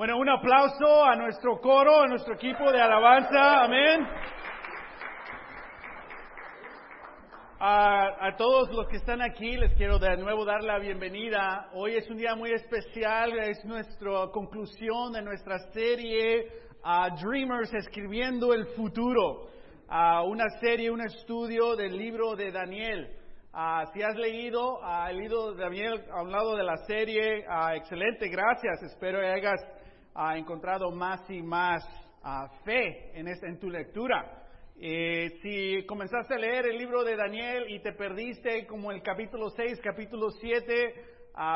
Bueno, un aplauso a nuestro coro, a nuestro equipo de alabanza. Amén. A, todos los que están aquí les quiero de nuevo dar la bienvenida. Hoy es un día muy especial, es nuestra conclusión de nuestra serie a Dreamers escribiendo el futuro. a una serie, un estudio del libro de Daniel. Uh, si has leído uh, el libro de Daniel a un lado de la serie, uh, excelente, gracias. Espero que hayas encontrado más y más fe en, esta, en tu lectura. Eh, si comenzaste a leer el libro de Daniel y te perdiste como el capítulo 6, capítulo 7,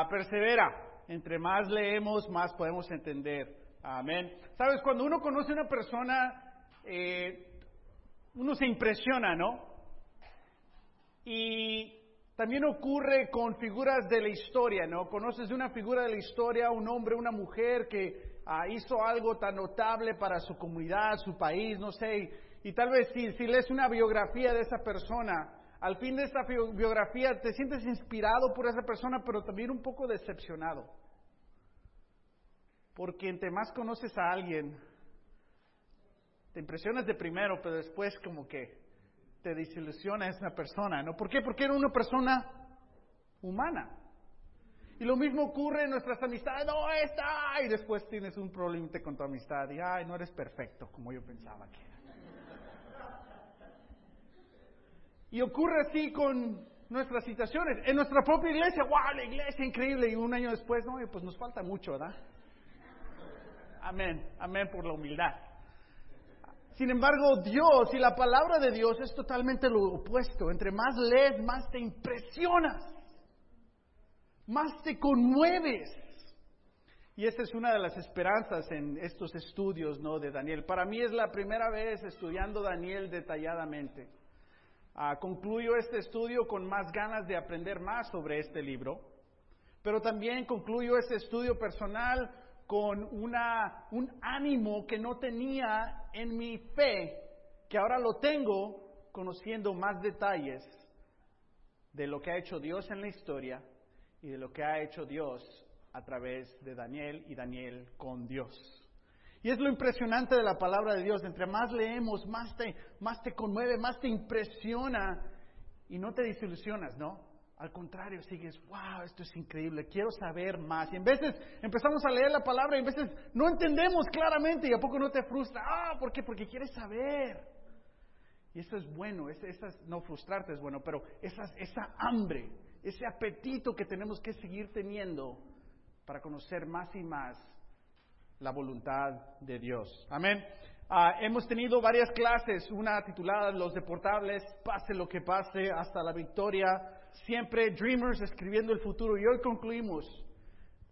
persevera. Entre más leemos, más podemos entender. Amén. Sabes, cuando uno conoce a una persona, eh, uno se impresiona, ¿no? Y también ocurre con figuras de la historia, ¿no? Conoces de una figura de la historia, un hombre, una mujer que ah, hizo algo tan notable para su comunidad, su país, no sé, y, tal vez si, lees una biografía de esa persona, al fin de esta biografía te sientes inspirado por esa persona, pero también un poco decepcionado. Porque entre más conoces a alguien, te impresionas de primero, pero después como que te desilusiona esa persona, ¿no? ¿Por qué? Porque era una persona humana. Y lo mismo ocurre en nuestras amistades, no está, y después tienes un problema con tu amistad y, ay, no eres perfecto como yo pensaba que era. Y ocurre así con nuestras situaciones. En nuestra propia iglesia, wow, la iglesia increíble, y un año después, no, pues nos falta mucho, ¿verdad? Amén, amén por la humildad. Sin embargo, Dios y la palabra de Dios es totalmente lo opuesto. Entre más lees, más te impresionas, más te conmueves. Y esa es una de las esperanzas en estos estudios ¿no? de Daniel. Para mí es la primera vez estudiando Daniel detalladamente. Ah, concluyo este estudio con más ganas de aprender más sobre este libro, pero también concluyo este estudio personal con una, un ánimo que no tenía en mi fe, que ahora lo tengo conociendo más detalles de lo que ha hecho Dios en la historia y de lo que ha hecho Dios a través de Daniel y Daniel con Dios. Y es lo impresionante de la palabra de Dios. Entre más leemos, más te, más te conmueve, más te impresiona y no te desilusionas, ¿no? Al contrario, sigues, wow, esto es increíble, quiero saber más. Y en veces empezamos a leer la palabra y en veces no entendemos claramente y a poco no te frustra. Ah, ¿por qué? Porque quieres saber. Y eso es bueno, esa, no frustrarte es bueno, pero esa, esa hambre, ese apetito que tenemos que seguir teniendo para conocer más y más la voluntad de Dios. Amén. Ah, hemos tenido varias clases, una titulada Los deportables, pase lo que pase, hasta la victoria siempre Dreamers escribiendo el futuro. Y hoy concluimos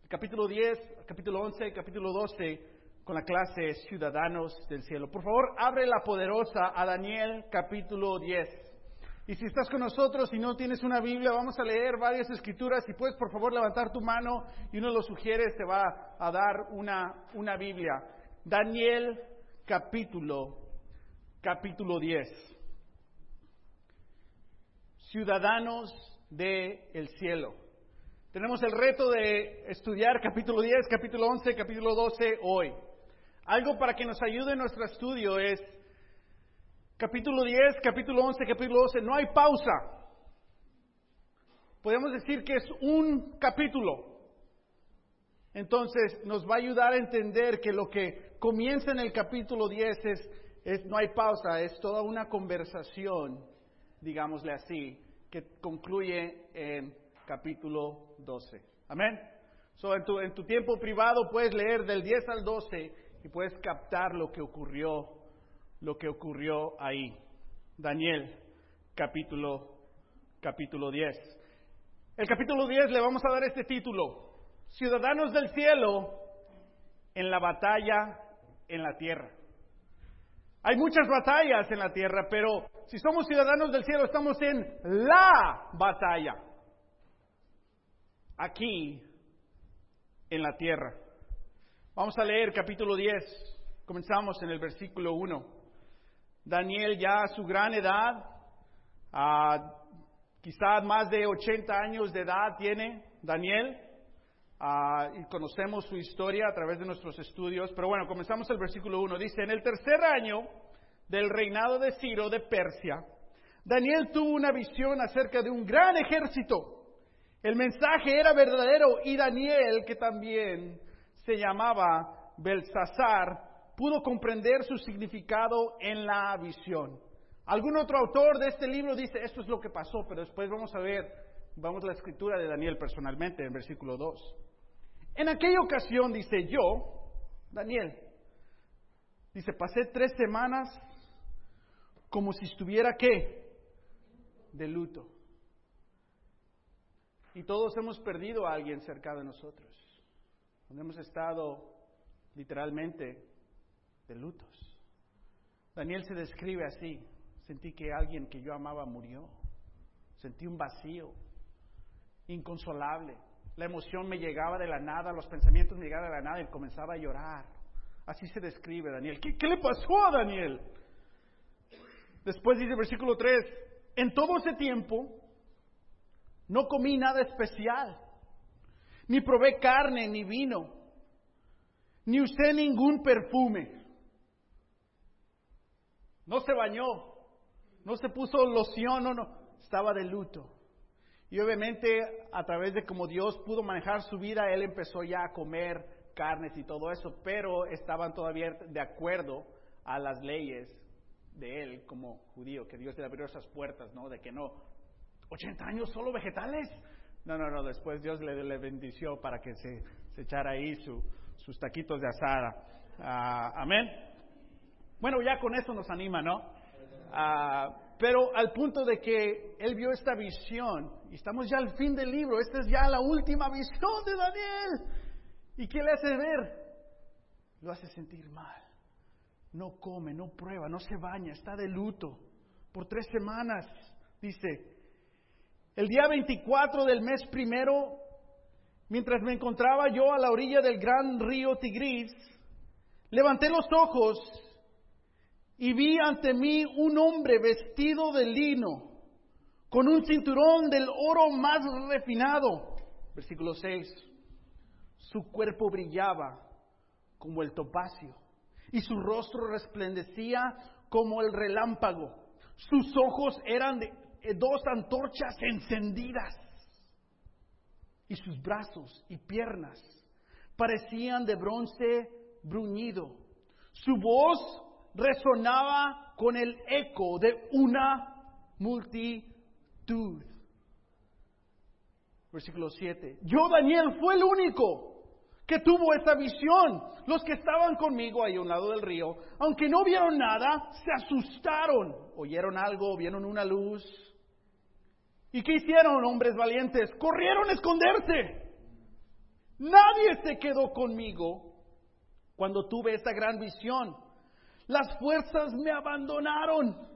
el capítulo 10, capítulo 11, capítulo 12 con la clase Ciudadanos del Cielo. Por favor, abre la poderosa a Daniel capítulo 10. Y si estás con nosotros y no tienes una Biblia, vamos a leer varias escrituras. Si puedes, por favor, levantar tu mano y uno lo sugiere, te va a dar una, una Biblia. Daniel capítulo, capítulo 10. Ciudadanos del el cielo. Tenemos el reto de estudiar capítulo 10, capítulo 11, capítulo 12 hoy. Algo para que nos ayude en nuestro estudio es capítulo 10, capítulo 11, capítulo 12, no hay pausa. Podemos decir que es un capítulo. Entonces nos va a ayudar a entender que lo que comienza en el capítulo 10 es, no hay pausa, es toda una conversación, digámosle así, que concluye en capítulo 12. Amén. So, en, tu, en tu tiempo privado puedes leer del 10 al 12 y puedes captar lo que ocurrió, lo que ocurrió ahí. Daniel, capítulo, capítulo 10. El capítulo 10 le vamos a dar este título, Ciudadanos del cielo en la batalla en la tierra. Hay muchas batallas en la tierra, pero si somos ciudadanos del cielo, estamos en la batalla. Aquí, en la tierra. Vamos a leer capítulo 10. Comenzamos en el versículo 1. Daniel ya a su gran edad, a quizás más de 80 años de edad tiene Daniel. y conocemos su historia a través de nuestros estudios, pero bueno, comenzamos el versículo 1. Dice, en el tercer año del reinado de Ciro de Persia, Daniel tuvo una visión acerca de un gran ejército. El mensaje era verdadero y Daniel, que también se llamaba Belsasar, pudo comprender su significado en la visión. Algún otro autor de este libro dice, esto es lo que pasó, pero después vamos a ver, vamos a la escritura de Daniel personalmente, en versículo 2. En aquella ocasión, dice yo, Daniel, dice, pasé tres semanas como si estuviera qué? De luto. Y todos hemos perdido a alguien cerca de nosotros. hemos estado literalmente de lutos. Daniel se describe así. Sentí que alguien que yo amaba murió. Sentí un vacío inconsolable. La emoción me llegaba de la nada, los pensamientos me llegaban de la nada y comenzaba a llorar. Así se describe Daniel. ¿Qué, qué le pasó a Daniel? Después dice el versículo 3, en todo ese tiempo no comí nada especial, ni probé carne ni vino, ni usé ningún perfume. No se bañó, no se puso loción, no, no, estaba de luto. Y obviamente a través de cómo Dios pudo manejar su vida, él empezó ya a comer carnes y todo eso, pero estaban todavía de acuerdo a las leyes de él como judío, que Dios le abrió esas puertas, ¿no? De que no, 80 años solo vegetales. No, no, no, después Dios le, bendició para que se, echara ahí sus taquitos de asada. Ah, amén. Bueno, ya con eso nos anima, ¿no? Ah, pero al punto de que él vio esta visión, y estamos ya al fin del libro, esta es ya la última visión de Daniel. ¿Y qué le hace ver? Lo hace sentir mal. No come, no prueba, no se baña, está de luto. Por tres semanas, dice, el día 24 del mes primero, mientras me encontraba yo a la orilla del gran río Tigris, levanté los ojos y vi ante mí un hombre vestido de lino, con un cinturón del oro más refinado. Versículo 6. Su cuerpo brillaba como el topacio y su rostro resplandecía como el relámpago. Sus ojos eran de eh, dos antorchas encendidas y sus brazos y piernas parecían de bronce bruñido. Su voz resonaba con el eco de una multitud. Versículo 7. Yo, Daniel, fue el único que tuvo esa visión. Los que estaban conmigo ahí a un lado del río, aunque no vieron nada, se asustaron. Oyeron algo, vieron una luz, ¿Y qué hicieron, hombres valientes? Corrieron a esconderse. Nadie se quedó conmigo cuando tuve esta gran visión. Las fuerzas me abandonaron.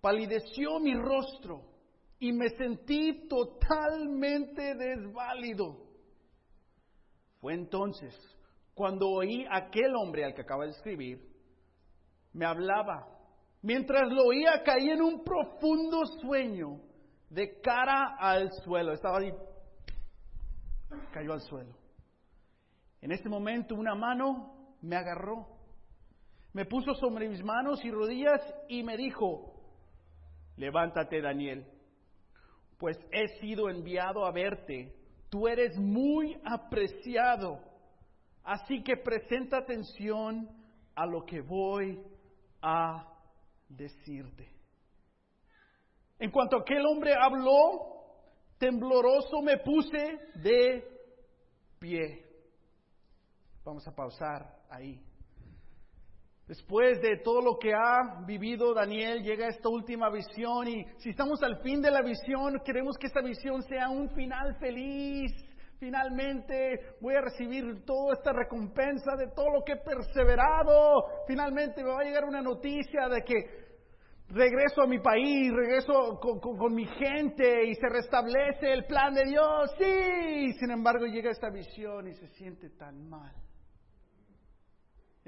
Palideció mi rostro y me sentí totalmente desválido. Fue entonces cuando oí aquel hombre al que acaba de escribir, me hablaba Mientras lo oía, caí en un profundo sueño de cara al suelo. Estaba ahí, cayó al suelo. En ese momento una mano me agarró, me puso sobre mis manos y rodillas y me dijo, levántate Daniel, pues he sido enviado a verte, tú eres muy apreciado, así que presenta atención a lo que voy a decirte. En cuanto aquel hombre habló, tembloroso me puse de pie. Vamos a pausar ahí. Después de todo lo que ha vivido Daniel, llega esta última visión y si estamos al fin de la visión, queremos que esta visión sea un final feliz, Finalmente voy a recibir toda esta recompensa de todo lo que he perseverado. Finalmente me va a llegar una noticia de que regreso a mi país, regreso con, mi gente y se restablece el plan de Dios. Sí, sin embargo llega esta visión y se siente tan mal.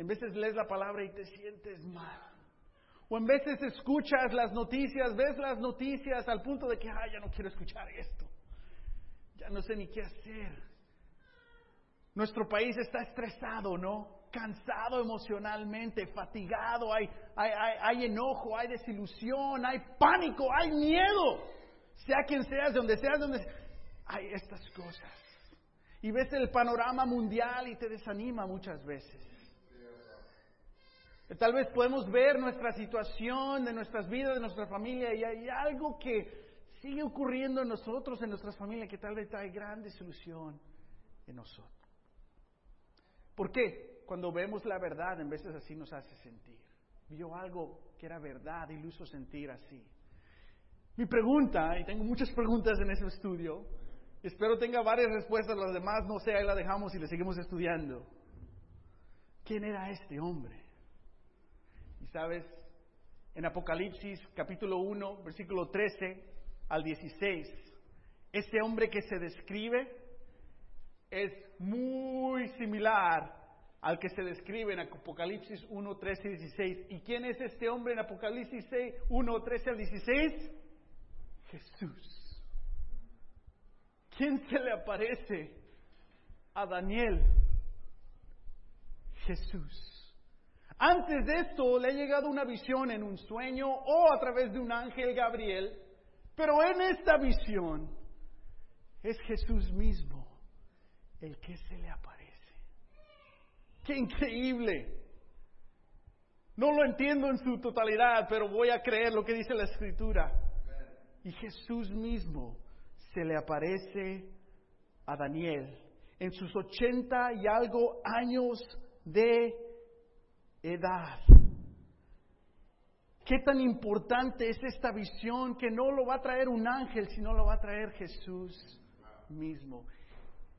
En veces lees la palabra y te sientes mal. O en veces escuchas las noticias, ves las noticias al punto de que, ay, ya no quiero escuchar esto. Ya no sé ni qué hacer. Nuestro país está estresado, ¿no? Cansado emocionalmente, fatigado, hay, hay, hay, hay enojo, hay desilusión, hay pánico, hay miedo. Sea quien seas, de donde seas, de donde hay estas cosas. Y ves el panorama mundial y te desanima muchas veces. Tal vez podemos ver nuestra situación, de nuestras vidas, de nuestra familia, y hay algo que sigue ocurriendo en nosotros, en nuestras familias, que tal vez trae gran desilusión en nosotros. ¿Por qué? Cuando vemos la verdad, en veces así nos hace sentir. Vio algo que era verdad y lo hizo sentir así. Mi pregunta, y tengo muchas preguntas en ese estudio, espero tenga varias respuestas, las demás no sé, ahí la dejamos y le seguimos estudiando. ¿Quién era este hombre? Sabes, en Apocalipsis capítulo 1, versículo 13 al 16, este hombre que se describe es muy similar al que se describe en Apocalipsis 1, 13 y 16. ¿Y quién es este hombre en Apocalipsis 1, 13 al 16? Jesús. ¿Quién se le aparece a Daniel? Jesús. Antes de esto le ha llegado una visión en un sueño o a través de un ángel Gabriel, pero en esta visión es Jesús mismo el que se le aparece. ¡Qué increíble! No lo entiendo en su totalidad, pero voy a creer lo que dice la escritura. Y Jesús mismo se le aparece a Daniel en sus ochenta y algo años de edad. Qué tan importante es esta visión que no lo va a traer un ángel, sino lo va a traer Jesús mismo.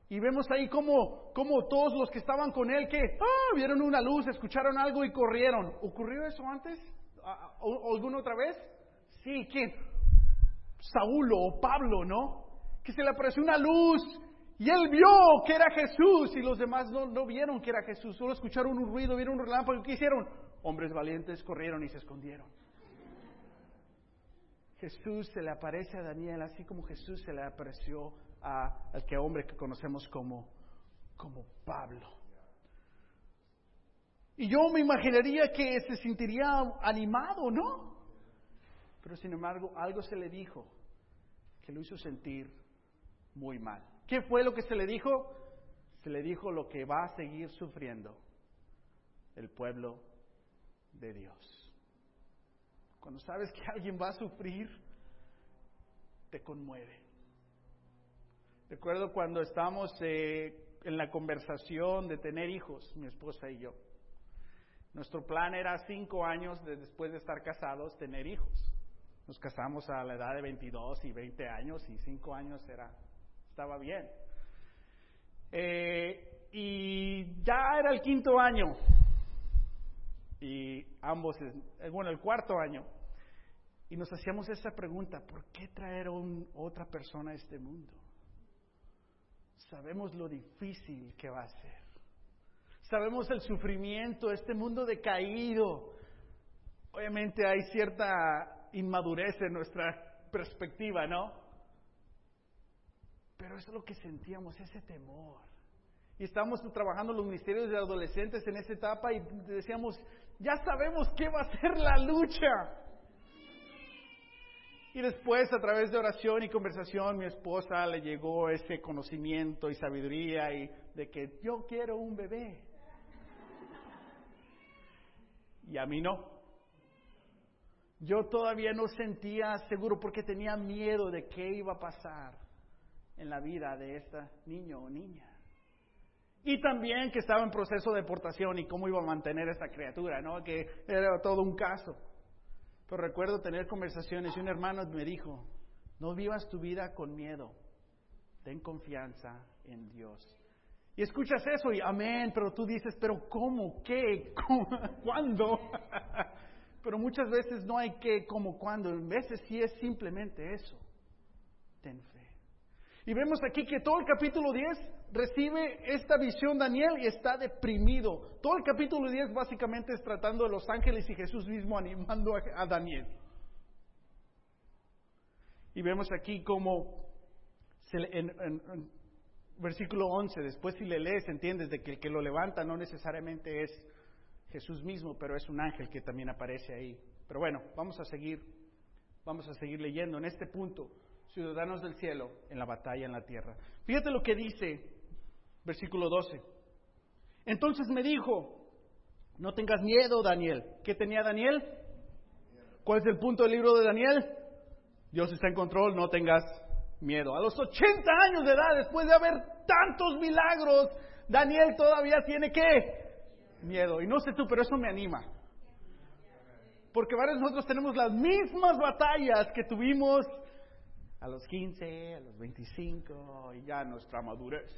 Y vemos ahí como, como todos los que estaban con él, que ah, vieron una luz, escucharon algo y corrieron. ¿Ocurrió eso antes? ¿Alguna otra vez? Sí, ¿quién? Saulo o Pablo, ¿no? Que se le apareció una luz y él vio que era Jesús y los demás no, no vieron que era Jesús, solo escucharon un ruido, vieron un relámpago. ¿Qué hicieron? Hombres valientes corrieron y se escondieron. Jesús se le aparece a Daniel así como Jesús se le apareció a, al que hombre que conocemos como, como Pablo. Y yo me imaginaría que se sentiría animado, ¿no? Pero sin embargo, algo se le dijo que lo hizo sentir muy mal. ¿Qué fue lo que se le dijo? Se le dijo lo que va a seguir sufriendo el pueblo de Dios. Cuando sabes que alguien va a sufrir, te conmueve. Recuerdo cuando estábamos eh, en la conversación de tener hijos, mi esposa y yo. Nuestro plan era cinco años después de estar casados tener hijos. Nos casamos a la edad de 22 y 20 años y cinco años era estaba bien. Eh, y ya era el quinto año, y ambos, eh, bueno, el cuarto año, y nos hacíamos esa pregunta, ¿por qué traer a otra persona a este mundo? Sabemos lo difícil que va a ser. Sabemos el sufrimiento, este mundo decaído. Obviamente hay cierta inmadurez en nuestra perspectiva, ¿no? Pero eso es lo que sentíamos, ese temor. Y estábamos trabajando los ministerios de adolescentes en esa etapa y decíamos, ya sabemos qué va a ser la lucha. Y después, a través de oración y conversación, mi esposa le llegó ese conocimiento y sabiduría y de que yo quiero un bebé. Y a mí no. Yo todavía no sentía seguro porque tenía miedo de qué iba a pasar en la vida de esta niño o niña. Y también que estaba en proceso de deportación y cómo iba a mantener esta criatura, ¿no? Que era todo un caso. Pero recuerdo tener conversaciones y un hermano me dijo, no vivas tu vida con miedo, ten confianza en Dios. Y escuchas eso y amén, pero tú dices, pero ¿cómo? ¿Qué? ¿Cómo? ¿Cuándo? pero muchas veces no hay qué, cómo, cuándo. En veces sí es simplemente eso. Ten. Y vemos aquí que todo el capítulo 10 recibe esta visión Daniel y está deprimido. Todo el capítulo 10 básicamente es tratando de los ángeles y Jesús mismo animando a, Daniel. Y vemos aquí como en, en, versículo 11, después si le lees entiendes de que el que lo levanta no necesariamente es Jesús mismo, pero es un ángel que también aparece ahí. Pero bueno, vamos a seguir, vamos a seguir leyendo en este punto ciudadanos del cielo en la batalla en la tierra. Fíjate lo que dice versículo 12. Entonces me dijo, no tengas miedo, Daniel. ¿Qué tenía Daniel? ¿Cuál es el punto del libro de Daniel? Dios está en control, no tengas miedo. A los 80 años de edad, después de haber tantos milagros, Daniel todavía tiene qué? Miedo. Y no sé tú, pero eso me anima. Porque varios de nosotros tenemos las mismas batallas que tuvimos a los 15, a los 25 y ya nuestra madurez.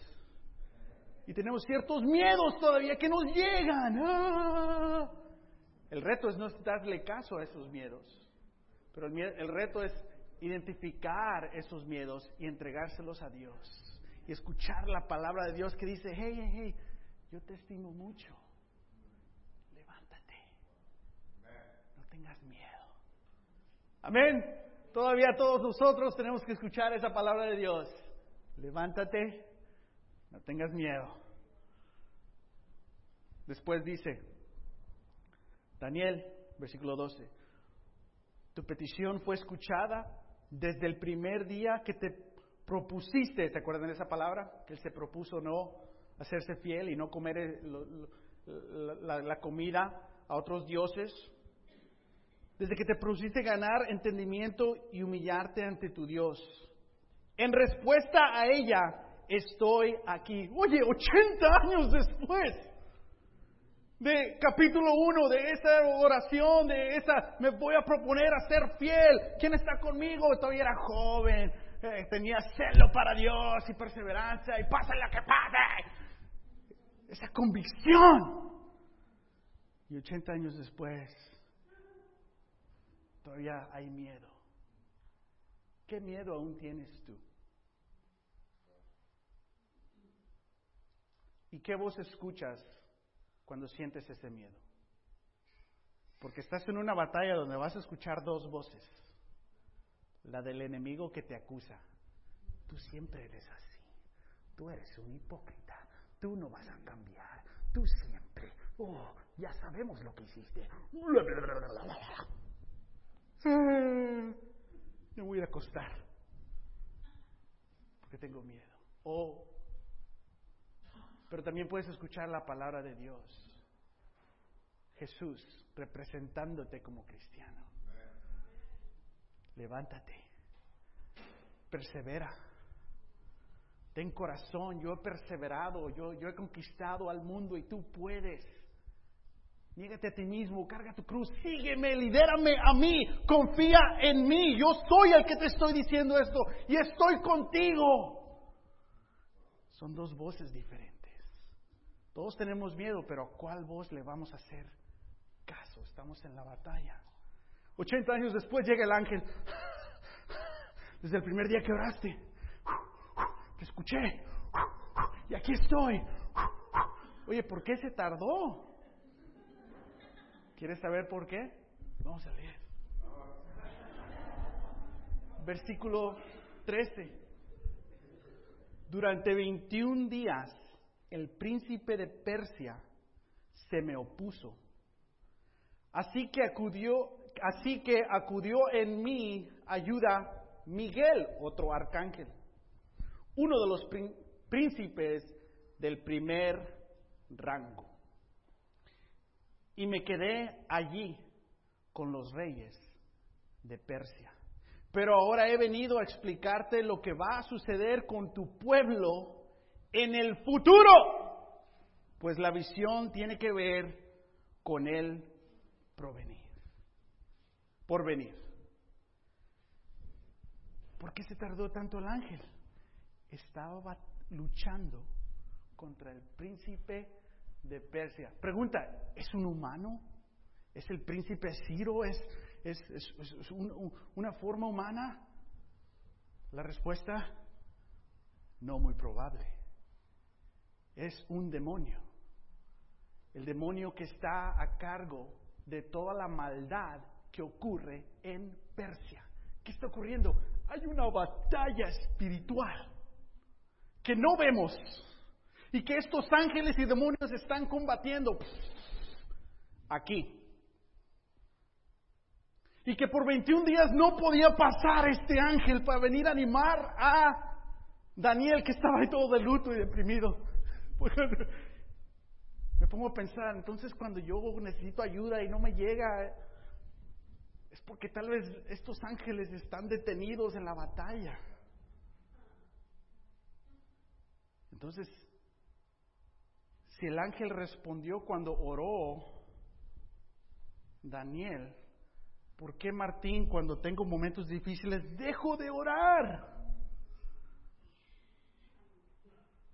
Y tenemos ciertos miedos todavía que nos llegan. ¡Ah! El reto es no darle caso a esos miedos, pero el, el reto es identificar esos miedos y entregárselos a Dios. Y escuchar la palabra de Dios que dice, hey, hey, hey, yo te estimo mucho. Levántate. No tengas miedo. Amén. Todavía todos nosotros tenemos que escuchar esa palabra de Dios. Levántate, no tengas miedo. Después dice, Daniel, versículo 12, tu petición fue escuchada desde el primer día que te propusiste, ¿te acuerdan de esa palabra? Que él se propuso no hacerse fiel y no comer eh, la comida a otros dioses desde que te propusiste ganar entendimiento y humillarte ante tu Dios. En respuesta a ella, estoy aquí. Oye, 80 años después de capítulo 1, de esa oración, de esa, me voy a proponer a ser fiel. ¿Quién está conmigo? Todavía era joven, eh, tenía celo para Dios y perseverancia y pasa lo que pase. Esa convicción. Y 80 años después, todavía hay miedo. ¿Qué miedo aún tienes tú? ¿Y qué voz escuchas cuando sientes ese miedo? Porque estás en una batalla donde vas a escuchar dos voces. La del enemigo que te acusa. Tú siempre eres así. Tú eres un hipócrita. Tú no vas a cambiar. Tú siempre. Oh, ya sabemos lo que hiciste. Me voy a acostar porque tengo miedo. O, pero también puedes escuchar la palabra de Dios. Jesús representándote como cristiano. Levántate, persevera, ten corazón, yo he perseverado, yo, yo he conquistado al mundo y tú puedes. Niégate a ti mismo, carga tu cruz, sígueme, lidérame a mí, confía en mí. Yo soy el que te estoy diciendo esto y estoy contigo. Son dos voces diferentes. Todos tenemos miedo, pero ¿a cuál voz le vamos a hacer caso? Estamos en la batalla. 80 años después llega el ángel. Desde el primer día que oraste, te escuché y aquí estoy. Oye, ¿por qué se tardó? ¿Quieres saber por qué? Vamos a leer. Versículo 13. Durante 21 días el príncipe de Persia se me opuso. Así que acudió, así que acudió en mí ayuda Miguel, otro arcángel, uno de los príncipes del primer rango y me quedé allí con los reyes de Persia. Pero ahora he venido a explicarte lo que va a suceder con tu pueblo en el futuro, pues la visión tiene que ver con el provenir, por venir. ¿Por qué se tardó tanto el ángel? Estaba luchando contra el príncipe de Persia. Pregunta, ¿es un humano? ¿Es el príncipe Ciro? ¿Es, es, una forma humana? La respuesta, No muy probable. Es un demonio. El demonio que está a cargo de toda la maldad que ocurre en Persia. ¿Qué está ocurriendo? Hay una batalla espiritual que no vemos y que estos ángeles y demonios están combatiendo aquí. Y que por 21 días no podía pasar este ángel para venir a animar a Daniel que estaba ahí todo de luto y deprimido. Me pongo a pensar, entonces cuando yo necesito ayuda y no me llega, es porque tal vez estos ángeles están detenidos en la batalla. Entonces, si el ángel respondió cuando oró Daniel, ¿por qué Martín cuando tengo momentos difíciles dejo de orar?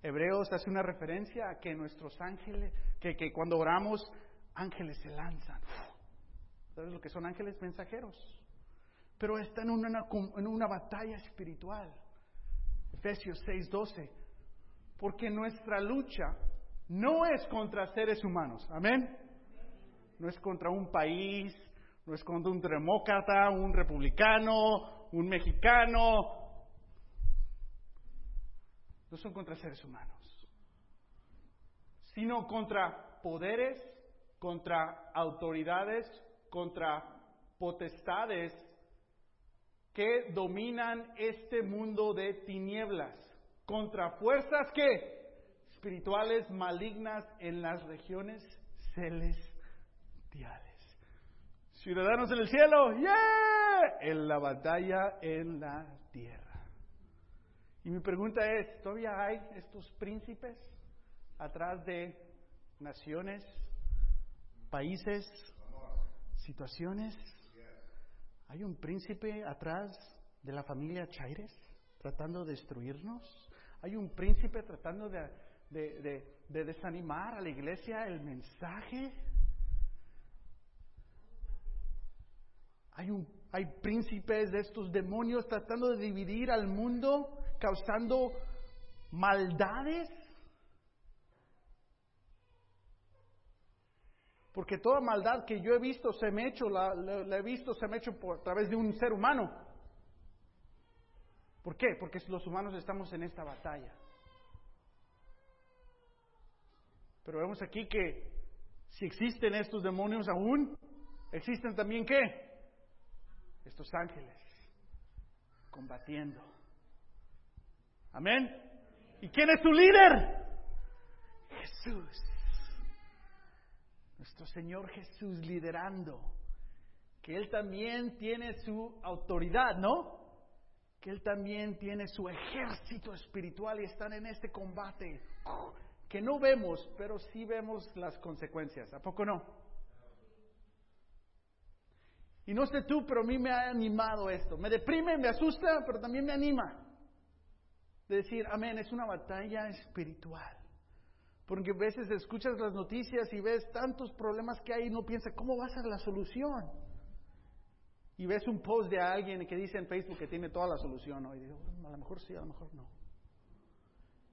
Hebreos hace una referencia a que nuestros ángeles, que, que cuando oramos, ángeles se lanzan. ¿Sabes lo que son ángeles mensajeros? Pero están en una, en una batalla espiritual. Efesios 6:12. Porque nuestra lucha no es contra seres humanos. Amén. No es contra un país, no es contra un demócrata, un republicano, un mexicano, no son contra seres humanos, sino contra poderes, contra autoridades, contra potestades que dominan este mundo de tinieblas, contra fuerzas que espirituales malignas en las regiones celestiales. Ciudadanos en el cielo, ¡yeah! En la batalla en la tierra. Y mi pregunta es, ¿todavía hay estos príncipes atrás de naciones, países, situaciones? ¿Hay un príncipe atrás de la familia Chaires tratando de destruirnos? ¿Hay un príncipe tratando de, de desanimar a la iglesia el mensaje? Hay, un, hay príncipes de estos demonios tratando de dividir al mundo causando maldades? Porque toda maldad que yo he visto se me ha hecho, la, he visto, se me ha por, a través de un ser humano. ¿Por qué? Porque los humanos estamos en esta batalla. Pero vemos aquí que si existen estos demonios aún, existen también qué? Estos ángeles combatiendo. Amén. ¿Y quién es su líder? Jesús. Nuestro Señor Jesús liderando. Que Él también tiene su autoridad, ¿no? Que Él también tiene su ejército espiritual y están en este combate que no vemos, pero sí vemos las consecuencias. ¿A poco no? Y no sé tú, pero a mí me ha animado esto. Me deprime, me asusta, pero también me anima decir, amén, es una batalla espiritual. Porque a veces escuchas las noticias y ves tantos problemas que hay y no piensas, ¿cómo va a ser la solución? Y ves un post de alguien que dice en Facebook que tiene toda la solución, ¿no? y digo, a lo mejor sí, a lo mejor no.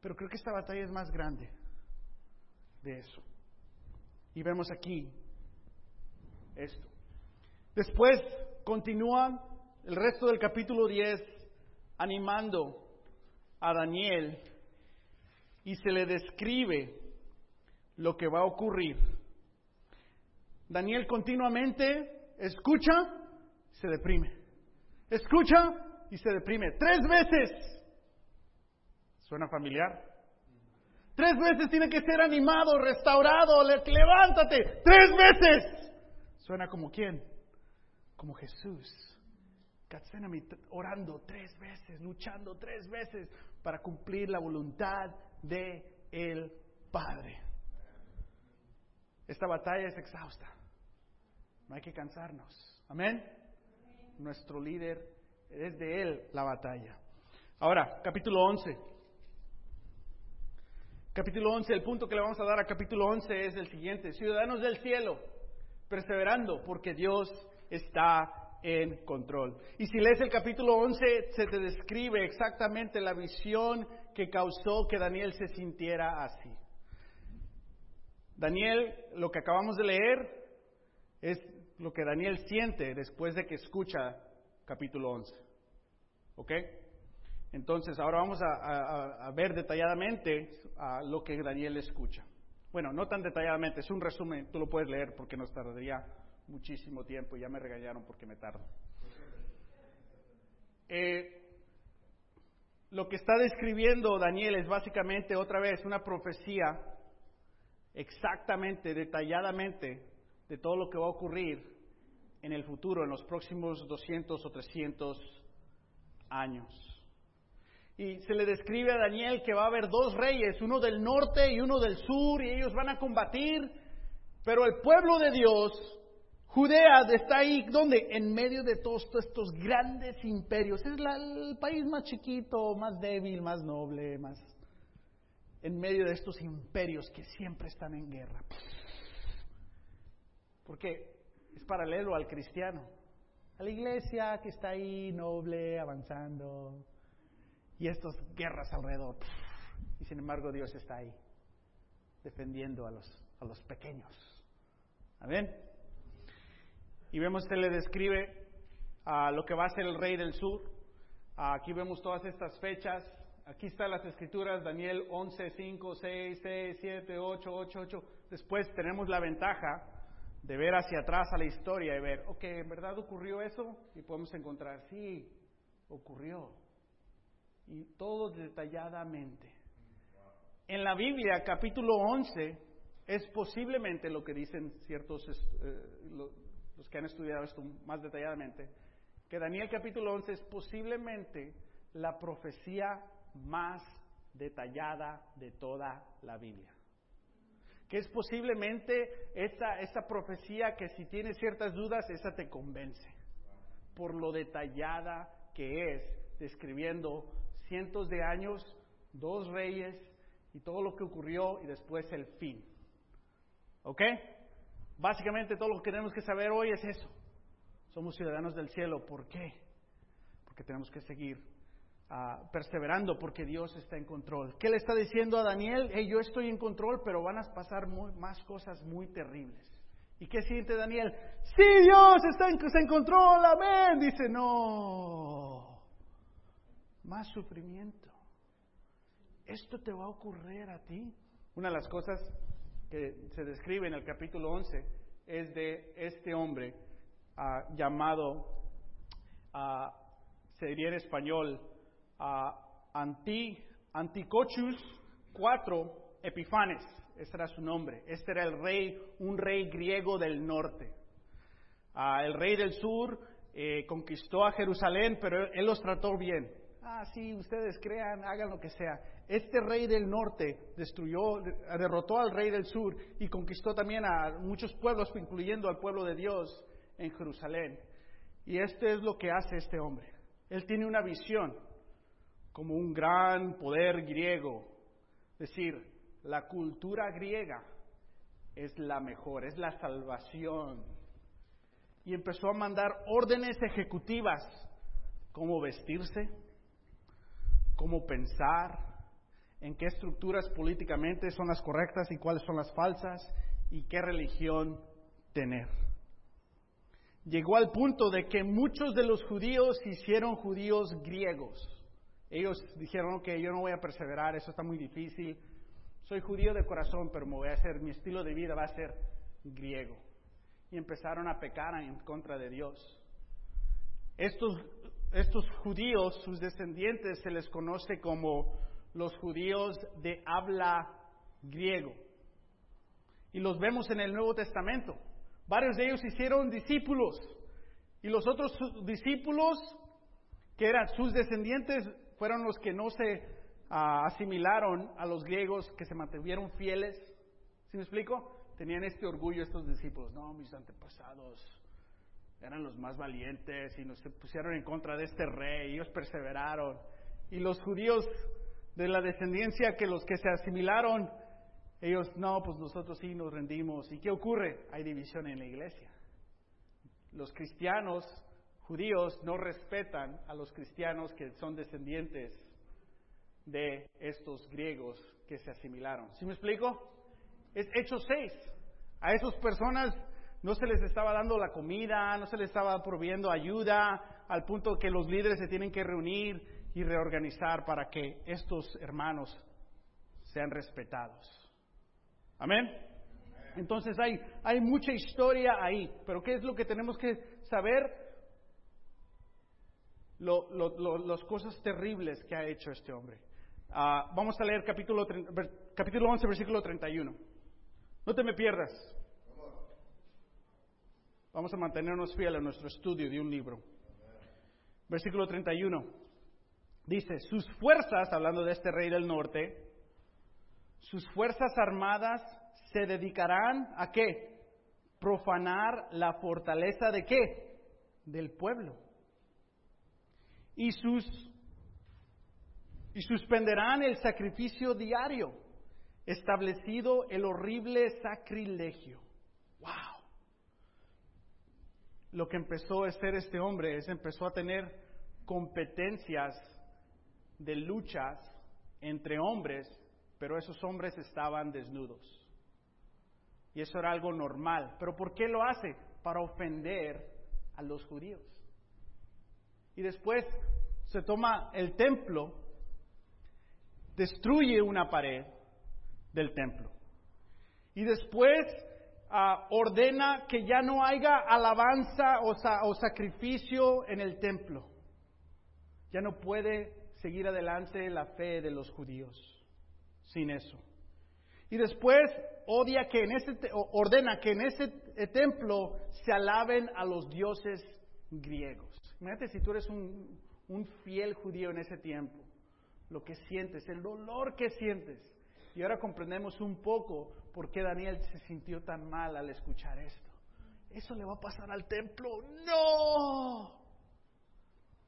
Pero creo que esta batalla es más grande de eso. Y vemos aquí esto. Después continúa el resto del capítulo 10 animando a Daniel y se le describe lo que va a ocurrir. Daniel continuamente escucha, se deprime. Escucha y se deprime. Tres veces. ¿Suena familiar? Tres veces tiene que ser animado, restaurado, levántate. Tres veces. ¿Suena como quién? Como Jesús. orando tres veces, luchando tres veces para cumplir la voluntad de el Padre. Esta batalla es exhausta. No hay que cansarnos. Amén. Nuestro líder es de él la batalla. Ahora, capítulo 11. Capítulo 11, el punto que le vamos a dar a capítulo 11 es el siguiente. Ciudadanos del cielo, perseverando porque Dios está en control. Y si lees el capítulo 11, se te describe exactamente la visión que causó que Daniel se sintiera así. Daniel, lo que acabamos de leer, es lo que Daniel siente después de que escucha capítulo 11. ¿Ok? Entonces, ahora vamos a, ver detalladamente lo que Daniel escucha. Bueno, no tan detalladamente, es un resumen, tú lo puedes leer porque nos tardaría muchísimo tiempo y ya me regañaron porque me tardo. Eh, lo que está describiendo Daniel es básicamente otra vez una profecía exactamente, detalladamente, de todo lo que va a ocurrir en el futuro, en los próximos 200 o 300 años. Y se le describe a Daniel que va a haber dos reyes, uno del norte y uno del sur, y ellos van a combatir, pero el pueblo de Dios Judea está ahí, ¿dónde? En medio de todos estos grandes imperios. Es el país más chiquito, más débil, más noble, más... En medio de estos imperios que siempre están en guerra. Porque es paralelo al cristiano. A la iglesia que está ahí, noble, avanzando. Y estas guerras alrededor. Y sin embargo Dios está ahí, defendiendo a los, a los pequeños. ¿Amén? Y vemos que le describe a lo que va a ser el rey del sur. Aquí vemos todas estas fechas. Aquí están las escrituras, Daniel 11, 5, 6, 6, 7, 8, 8, 8. Después tenemos la ventaja de ver hacia atrás a la historia y ver, ok, ¿en verdad ocurrió eso? Y podemos encontrar, sí, ocurrió. Y todo detalladamente. En la Biblia, capítulo 11, es posiblemente lo que dicen ciertos eh, los que han estudiado esto más detalladamente, que Daniel capítulo 11 es posiblemente la profecía más detallada de toda la Biblia. Que es posiblemente esa, esa profecía que si tienes ciertas dudas, esa te convence. Por lo detallada que es, describiendo cientos de años, dos reyes y todo lo que ocurrió y después el fin. ¿Ok? Básicamente todo lo que tenemos que saber hoy es eso. Somos ciudadanos del cielo. ¿Por qué? Porque tenemos que seguir ah, perseverando porque Dios está en control. ¿Qué le está diciendo a Daniel? Hey, yo estoy en control, pero van a pasar más cosas muy terribles. ¿Y qué siente Daniel? Sí, Dios está en, está en control, amén. Dice, no, más sufrimiento. ¿Esto te va a ocurrir a ti? Una de las cosas que se describe en el capítulo 11 es de este hombre ah, llamado, uh, se diría en español, Anti, Anticochus IV Epifanes, ese era su nombre. Este era el rey, un rey griego del norte. el rey del sur eh, conquistó a Jerusalén, pero él los trató bien. Ah, sí, ustedes crean, hagan lo que sea. Este rey del norte destruyó, derrotó al rey del sur y conquistó también a muchos pueblos, incluyendo al pueblo de Dios en Jerusalén. Y este es lo que hace este hombre. Él tiene una visión como un gran poder griego. Es decir, la cultura griega es la mejor, es la salvación. Y empezó a mandar órdenes ejecutivas, cómo vestirse, cómo pensar, en qué estructuras políticamente son las correctas y cuáles son las falsas y qué religión tener. Llegó al punto de que muchos de los judíos hicieron judíos griegos. Ellos dijeron, ok, yo no voy a perseverar, eso está muy difícil. Soy judío de corazón, pero me voy a hacer, mi estilo de vida va a ser griego. Y empezaron a pecar en contra de Dios. Estos, estos judíos, sus descendientes, se les conoce como los judíos de habla griego. Y los vemos en el Nuevo Testamento. Varios de ellos hicieron discípulos. Y los otros discípulos, que eran sus descendientes, fueron los que no se ah, asimilaron a los griegos, que se mantuvieron fieles. ¿Sí me explico? Tenían este orgullo estos discípulos. No, mis antepasados eran los más valientes y nos pusieron en contra de este rey. Ellos perseveraron. Y los judíos de la descendencia que los que se asimilaron, ellos, no, pues nosotros sí nos rendimos. ¿Y qué ocurre? Hay división en la iglesia. Los cristianos judíos no respetan a los cristianos que son descendientes de estos griegos que se asimilaron. ¿Sí me explico? Es Hechos 6. A esas personas no se les estaba dando la comida, no se les estaba proveyendo ayuda, al punto que los líderes se tienen que reunir y reorganizar para que estos hermanos sean respetados. Amén. Entonces hay, hay mucha historia ahí, pero ¿qué es lo que tenemos que saber? las cosas terribles que ha hecho este hombre. Ah, vamos a leer capítulo, capítulo 11, versículo 31. No te me pierdas. Vamos a mantenernos fieles a nuestro estudio de un libro. Versículo 31. Dice, sus fuerzas, hablando de este rey del norte, sus fuerzas armadas se dedicarán a qué? Profanar la fortaleza de qué? Del pueblo. Y sus y suspenderán el sacrificio diario, establecido el horrible sacrilegio. ¡Wow! Lo que empezó a ser este hombre es empezó a tener competencias de luchas entre hombres, pero esos hombres estaban desnudos. Y eso era algo normal. ¿Pero por qué lo hace? Para ofender a los judíos. Y después se toma el templo destruye una pared del templo. Y después ah, ordena que ya no haya alabanza o, sacrificio en el templo. Ya no puede seguir adelante la fe de los judíos sin eso. Y después odia que en ese, ordena que en ese templo se alaben a los dioses griegos. Imagínate si tú eres un fiel judío en ese tiempo lo que sientes, el dolor que sientes. Y ahora comprendemos un poco por qué Daniel se sintió tan mal al escuchar esto. Eso le va a pasar al templo. No.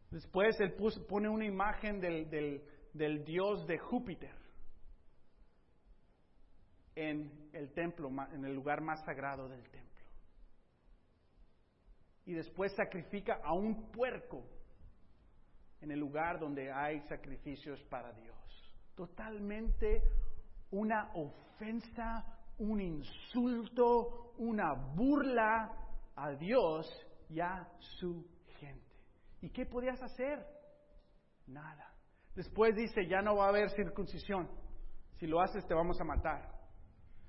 Después él pone una imagen del, dios de Júpiter en el templo, en el lugar más sagrado del templo. Y después sacrifica a un puerco en el lugar donde hay sacrificios para Dios. Totalmente una ofensa, un insulto, una burla a Dios y a su gente. ¿Y qué podías hacer? Nada. Después dice, ya no va a haber circuncisión. Si lo haces te vamos a matar.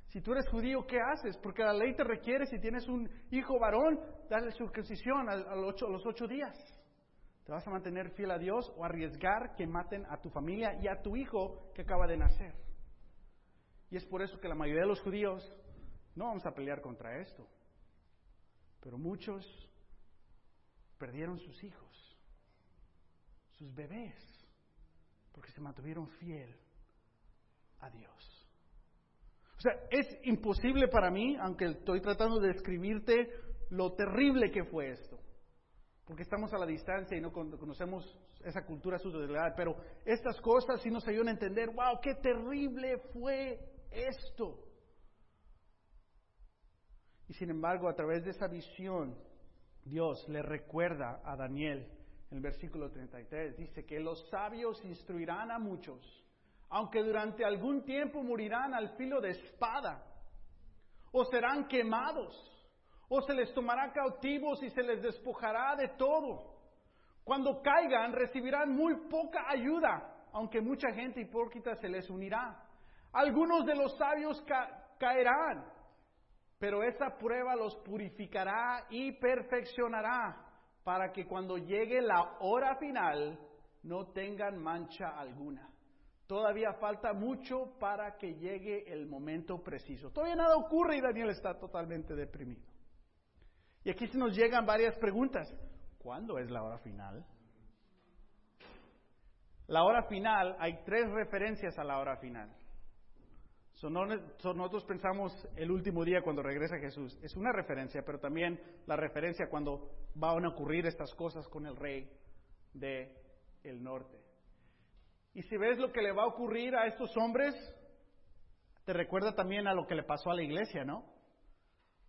Si tú eres judío, ¿qué haces? Porque la ley te requiere, si tienes un hijo varón, darle circuncisión a, los ocho días. ¿Te vas a mantener fiel a Dios o arriesgar que maten a tu familia y a tu hijo que acaba de nacer? Y es por eso que la mayoría de los judíos no vamos a pelear contra esto. Pero muchos perdieron sus hijos, sus bebés, porque se mantuvieron fiel a Dios. O sea, es imposible para mí, aunque estoy tratando de describirte lo terrible que fue esto porque estamos a la distancia y no conocemos esa cultura sudoriental, pero estas cosas sí nos ayudan a entender, wow, qué terrible fue esto. Y sin embargo, a través de esa visión, Dios le recuerda a Daniel en el versículo 33, dice que los sabios instruirán a muchos, aunque durante algún tiempo morirán al filo de espada o serán quemados o se les tomará cautivos y se les despojará de todo. Cuando caigan recibirán muy poca ayuda, aunque mucha gente hipócrita se les unirá. Algunos de los sabios caerán, pero esa prueba los purificará y perfeccionará para que cuando llegue la hora final no tengan mancha alguna. Todavía falta mucho para que llegue el momento preciso. Todavía nada ocurre y Daniel está totalmente deprimido. Y aquí se nos llegan varias preguntas. ¿Cuándo es la hora final? La hora final, hay tres referencias a la hora final. Nosotros pensamos el último día cuando regresa Jesús. Es una referencia, pero también la referencia cuando van a ocurrir estas cosas con el rey del el norte. Y si ves lo que le va a ocurrir a estos hombres, te recuerda también a lo que le pasó a la iglesia, ¿no?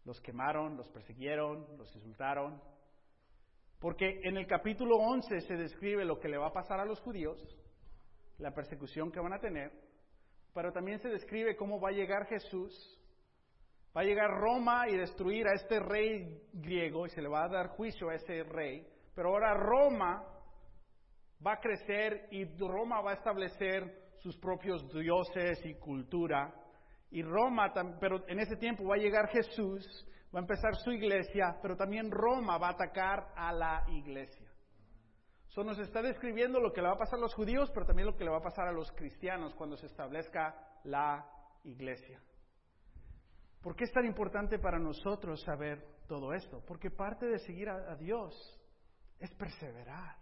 Los quemaron, los persiguieron, los insultaron. Porque en el capítulo 11 se describe lo que le va a pasar a los judíos, la persecución que van a tener, pero también se describe cómo va a llegar Jesús, va a llegar Roma y destruir a este rey griego y se le va a dar juicio a ese rey, pero ahora Roma va a crecer y Roma va a establecer sus propios dioses y cultura. Y Roma, pero en ese tiempo va a llegar Jesús, va a empezar su iglesia, pero también Roma va a atacar a la iglesia. Eso nos está describiendo lo que le va a pasar a los judíos, pero también lo que le va a pasar a los cristianos cuando se establezca la iglesia. ¿Por qué es tan importante para nosotros saber todo esto? Porque parte de seguir a, Dios es perseverar.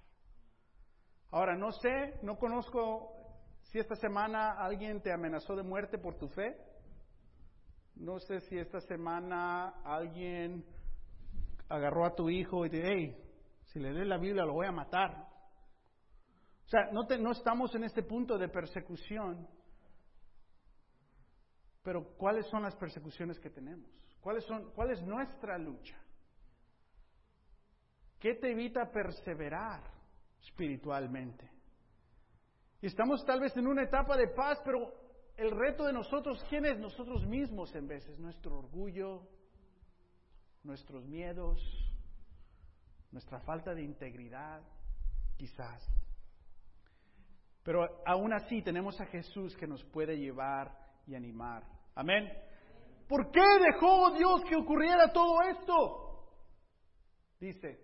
Ahora, no sé, no conozco si esta semana alguien te amenazó de muerte por tu fe. No sé si esta semana alguien agarró a tu hijo y te hey, si le lees la Biblia lo voy a matar. O sea, no, no estamos en este punto de persecución. Pero ¿cuáles son las persecuciones que tenemos? ¿Cuáles son, ¿Cuál es nuestra lucha? ¿Qué te evita perseverar espiritualmente? Y estamos tal vez en una etapa de paz, pero el reto de nosotros, ¿quién es? Nosotros mismos en veces, nuestro orgullo, nuestros miedos, nuestra falta de integridad, quizás. Pero aún así tenemos a Jesús que nos puede llevar y animar. Amén. ¿Por qué dejó Dios que ocurriera todo esto? Dice,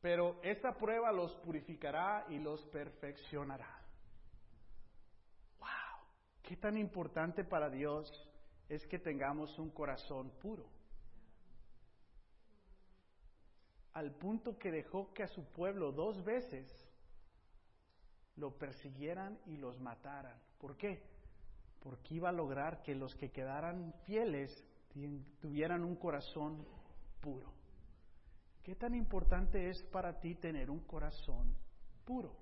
pero esta prueba los purificará y los perfeccionará. ¿Qué tan importante para Dios es que tengamos un corazón puro? Al punto que dejó que a su pueblo dos veces lo persiguieran y los mataran. ¿Por qué? Porque iba a lograr que los que quedaran fieles tuvieran un corazón puro. ¿Qué tan importante es para ti tener un corazón puro?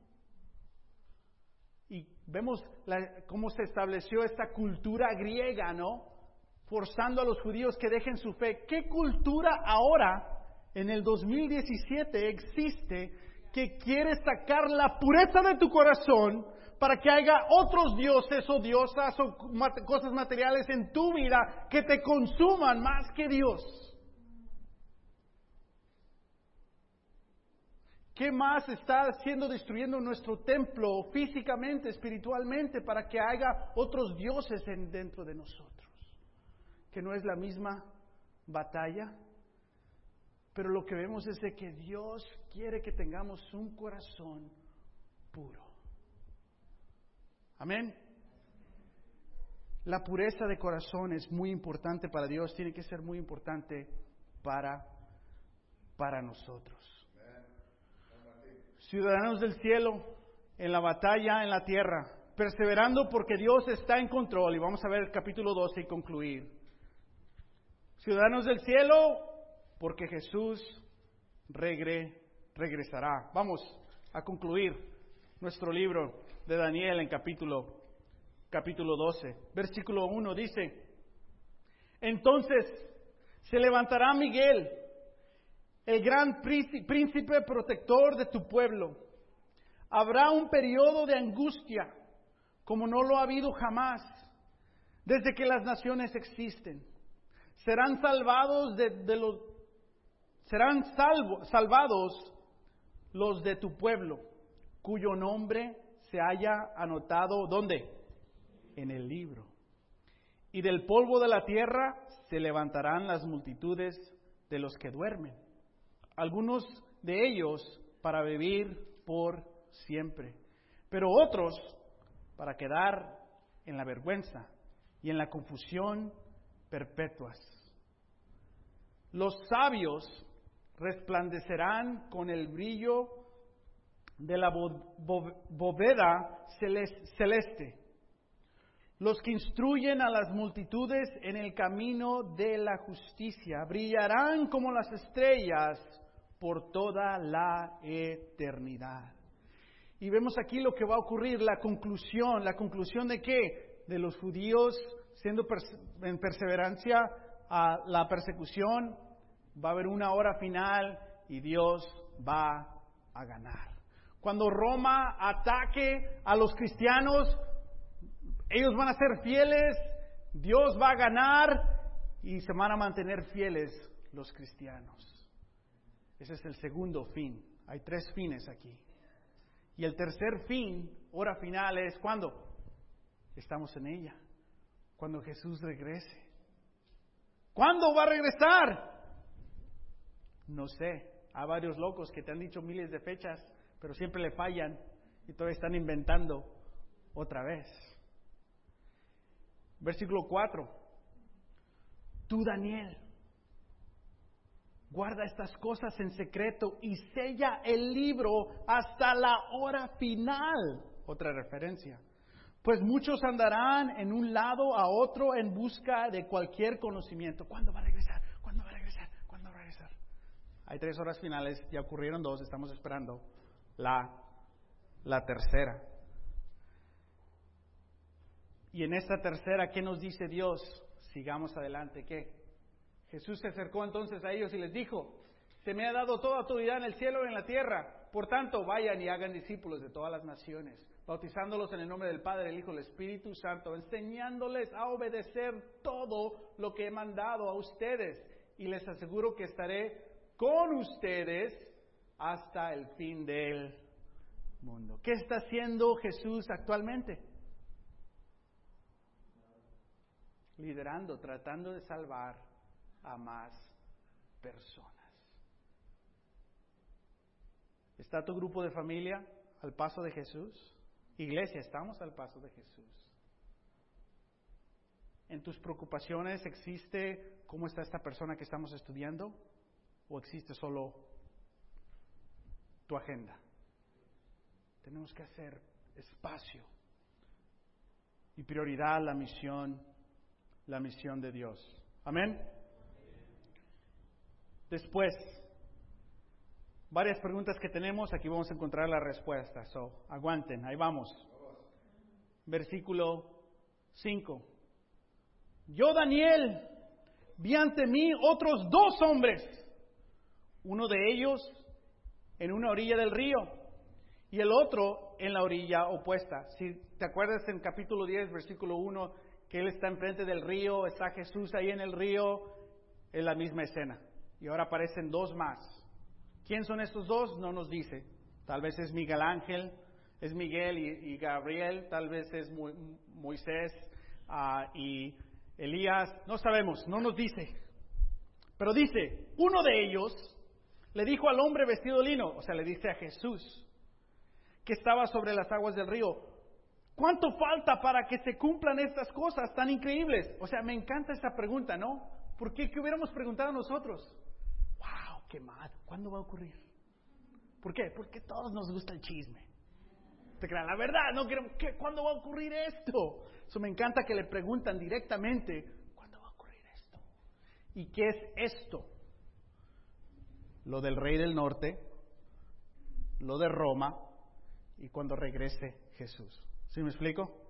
Y vemos cómo se estableció esta cultura griega, ¿no? Forzando a los judíos que dejen su fe. ¿Qué cultura ahora, en el 2017, existe que quiere sacar la pureza de tu corazón para que haya otros dioses o diosas o cosas materiales en tu vida que te consuman más que Dios? ¿Qué más está haciendo destruyendo nuestro templo físicamente, espiritualmente, para que haya otros dioses en, dentro de nosotros? Que no es la misma batalla. Pero lo que vemos es de que Dios quiere que tengamos un corazón puro. Amén. La pureza de corazón es muy importante para Dios, tiene que ser muy importante para, para nosotros ciudadanos del cielo, en la batalla en la tierra, perseverando porque Dios está en control. Y vamos a ver el capítulo 12 y concluir. Ciudadanos del cielo, porque Jesús regre, regresará. Vamos a concluir nuestro libro de Daniel en capítulo, capítulo 12. Versículo 1 dice, entonces se levantará Miguel el gran príncipe protector de tu pueblo. Habrá un periodo de angustia como no lo ha habido jamás desde que las naciones existen. Serán salvados de, los serán salvados los de tu pueblo, cuyo nombre se haya anotado ¿dónde? En el libro. Y del polvo de la tierra se levantarán las multitudes de los que duermen algunos de ellos para vivir por siempre, pero otros para quedar en la vergüenza y en la confusión perpetuas. Los sabios resplandecerán con el brillo de la bóveda celeste. Los que instruyen a las multitudes en el camino de la justicia brillarán como las estrellas por toda la eternidad. Y vemos aquí lo que va a ocurrir, la conclusión, la conclusión de qué? De los judíos siendo en perseverancia a la persecución, va a haber una hora final y Dios va a ganar. Cuando Roma ataque a los cristianos, ellos van a ser fieles, Dios va a ganar y se van a mantener fieles los cristianos. Ese es el segundo fin. Hay tres fines aquí. Y el tercer fin, hora final, es cuando estamos en ella, cuando Jesús regrese. ¿Cuándo va a regresar? No sé. Hay varios locos que te han dicho miles de fechas, pero siempre le fallan y todavía están inventando otra vez. Versículo 4. Tú, Daniel, guarda estas cosas en secreto y sella el libro hasta la hora final. Otra referencia. Pues muchos andarán en un lado a otro en busca de cualquier conocimiento. ¿Cuándo va a regresar? ¿Cuándo va a regresar? ¿Cuándo va a regresar? Hay tres horas finales, ya ocurrieron dos, estamos esperando la, la tercera. Y en esta tercera, ¿qué nos dice Dios? Sigamos adelante. ¿Qué? Jesús se acercó entonces a ellos y les dijo, se me ha dado toda autoridad en el cielo y en la tierra. Por tanto, vayan y hagan discípulos de todas las naciones, bautizándolos en el nombre del Padre, el Hijo el Espíritu Santo, enseñándoles a obedecer todo lo que he mandado a ustedes. Y les aseguro que estaré con ustedes hasta el fin del mundo. ¿Qué está haciendo Jesús actualmente? liderando, tratando de salvar a más personas. ¿Está tu grupo de familia al paso de Jesús? Iglesia, estamos al paso de Jesús. ¿En tus preocupaciones existe cómo está esta persona que estamos estudiando? ¿O existe solo tu agenda? Tenemos que hacer espacio y prioridad a la misión la misión de Dios. Amén. Después, varias preguntas que tenemos, aquí vamos a encontrar la respuesta. So, aguanten, ahí vamos. Versículo 5. Yo, Daniel, vi ante mí otros dos hombres, uno de ellos en una orilla del río y el otro en la orilla opuesta. Si te acuerdas en capítulo 10, versículo 1, que él está enfrente del río, está Jesús ahí en el río, es la misma escena. Y ahora aparecen dos más. ¿Quién son estos dos? No nos dice. Tal vez es Miguel Ángel, es Miguel y, Gabriel, tal vez es Moisés ah, y Elías, no sabemos, no nos dice. Pero dice, uno de ellos le dijo al hombre vestido de lino, o sea, le dice a Jesús, que estaba sobre las aguas del río, ¿Cuánto falta para que se cumplan estas cosas tan increíbles? O sea, me encanta esta pregunta, ¿no? ¿Por qué? ¿Qué hubiéramos preguntado nosotros? ¡Wow! ¡Qué mal! ¿Cuándo va a ocurrir? ¿Por qué? Porque a todos nos gusta el chisme. Te crean, la verdad, no quiero, ¿qué? ¿cuándo va a ocurrir esto? Eso me encanta que le preguntan directamente, ¿cuándo va a ocurrir esto? ¿Y qué es esto? Lo del rey del norte, lo de Roma y cuando regrese Jesús. ¿Sí me explico?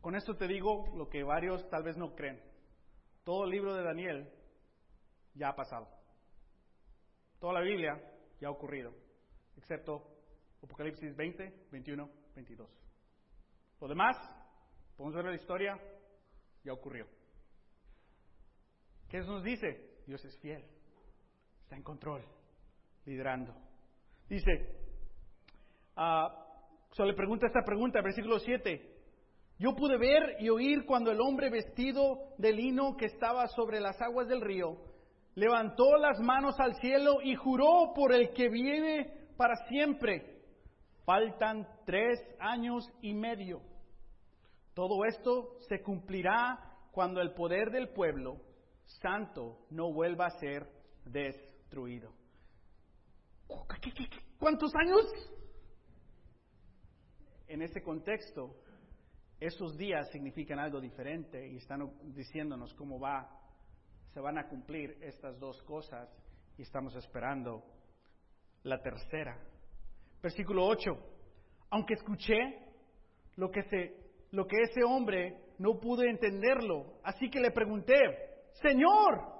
Con esto te digo lo que varios tal vez no creen. Todo el libro de Daniel ya ha pasado. Toda la Biblia ya ha ocurrido, excepto Apocalipsis 20, 21, 22. Lo demás, podemos ver la historia, ya ocurrió. ¿Qué nos dice? Dios es fiel, está en control, liderando. Dice, uh, le pregunta esta pregunta, versículo 7. Yo pude ver y oír cuando el hombre vestido de lino que estaba sobre las aguas del río levantó las manos al cielo y juró por el que vive para siempre. Faltan tres años y medio. Todo esto se cumplirá cuando el poder del pueblo santo no vuelva a ser destruido. ¿Cuántos años? en ese contexto, esos días significan algo diferente y están diciéndonos cómo va, se van a cumplir estas dos cosas y estamos esperando la tercera. Versículo 8. Aunque escuché lo que, se, lo que ese hombre no pude entenderlo, así que le pregunté, Señor,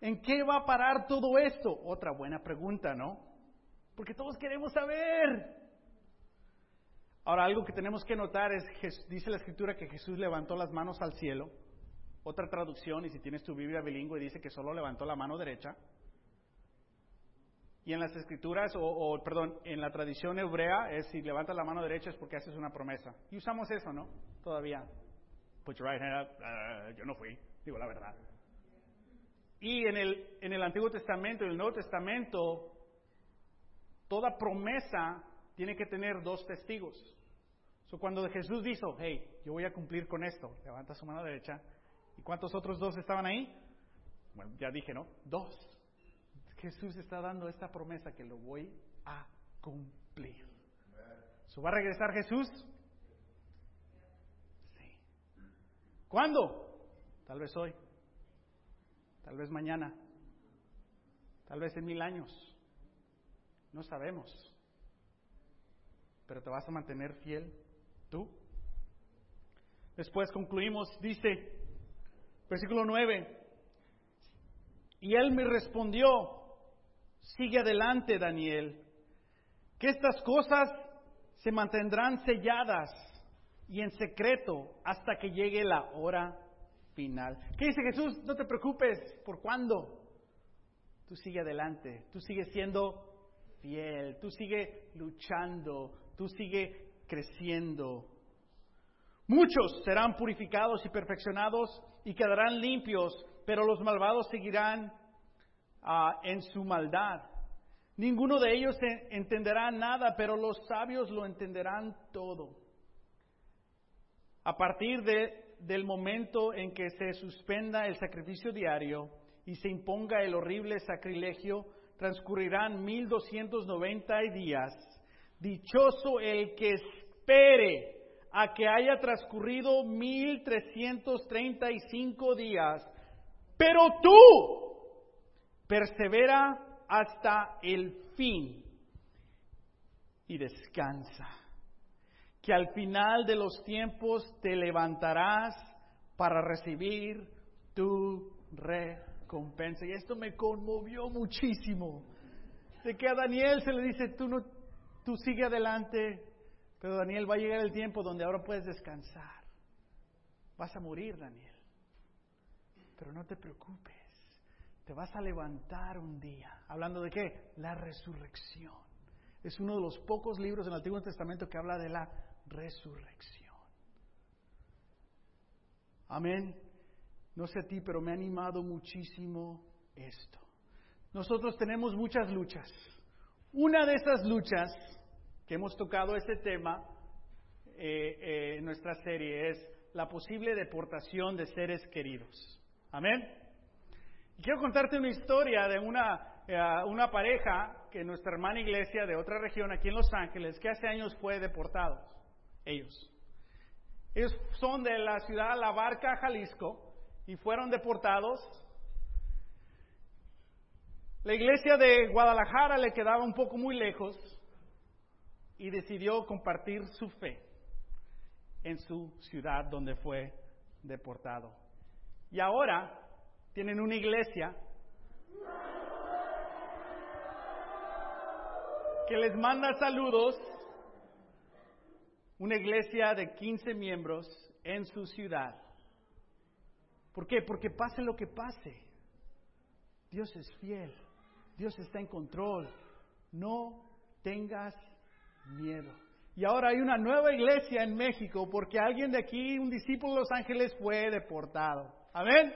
¿En qué va a parar todo esto? Otra buena pregunta, ¿no? Porque todos queremos saber. Ahora, algo que tenemos que notar es, dice la escritura que Jesús levantó las manos al cielo. Otra traducción, y si tienes tu Biblia bilingüe, dice que solo levantó la mano derecha. Y en las escrituras, o, perdón, en la tradición hebrea, es si levantas la mano derecha es porque haces una promesa. Y usamos eso, ¿no? Todavía. Put your right hand up. Uh, yo no fui, digo la verdad. Y en el, en el Antiguo Testamento y el Nuevo Testamento, toda promesa tiene que tener dos testigos. So, cuando Jesús dijo, hey, yo voy a cumplir con esto, levanta su mano derecha. ¿Y cuántos otros dos estaban ahí? Bueno, ya dije, ¿no? Dos. Jesús está dando esta promesa que lo voy a cumplir. ¿Va a regresar Jesús? Sí. ¿Cuándo? Tal vez hoy. Tal vez mañana. Tal vez en mil años. No sabemos. Pero te vas a mantener fiel tú. Después concluimos, dice, versículo 9, y él me respondió, Sigue adelante, Daniel, que estas cosas se mantendrán selladas y en secreto hasta que llegue la hora final. ¿Qué dice Jesús? No te preocupes, ¿por cuándo? Tú sigue adelante, tú sigues siendo fiel, tú sigue luchando, tú sigue creciendo. Muchos serán purificados y perfeccionados y quedarán limpios, pero los malvados seguirán Ah, en su maldad. Ninguno de ellos entenderá nada, pero los sabios lo entenderán todo. A partir de, del momento en que se suspenda el sacrificio diario y se imponga el horrible sacrilegio, transcurrirán 1290 días. Dichoso el que espere a que haya transcurrido 1335 días. Pero tú, persevera hasta el fin y descansa, que al final de los tiempos te levantarás para recibir tu recompensa. Y esto me conmovió muchísimo, de que a Daniel se le dice, tú, no, tú sigue adelante, pero Daniel va a llegar el tiempo donde ahora puedes descansar. Vas a morir, Daniel, pero no te preocupes te vas a levantar un día. ¿Hablando de qué? La resurrección. Es uno de los pocos libros en el Antiguo Testamento que habla de la resurrección. Amén. No sé a ti, pero me ha animado muchísimo esto. Nosotros tenemos muchas luchas. Una de esas luchas que hemos tocado este tema eh, eh, en nuestra serie es la posible deportación de seres queridos. Amén. Quiero contarte una historia de una, eh, una pareja que nuestra hermana iglesia de otra región aquí en Los Ángeles, que hace años fue deportados. Ellos. Ellos son de la ciudad La Barca, Jalisco, y fueron deportados. La iglesia de Guadalajara le quedaba un poco muy lejos y decidió compartir su fe en su ciudad donde fue deportado. Y ahora tienen una iglesia que les manda saludos, una iglesia de 15 miembros en su ciudad. ¿Por qué? Porque pase lo que pase, Dios es fiel, Dios está en control, no tengas miedo. Y ahora hay una nueva iglesia en México porque alguien de aquí, un discípulo de Los Ángeles, fue deportado. Amén.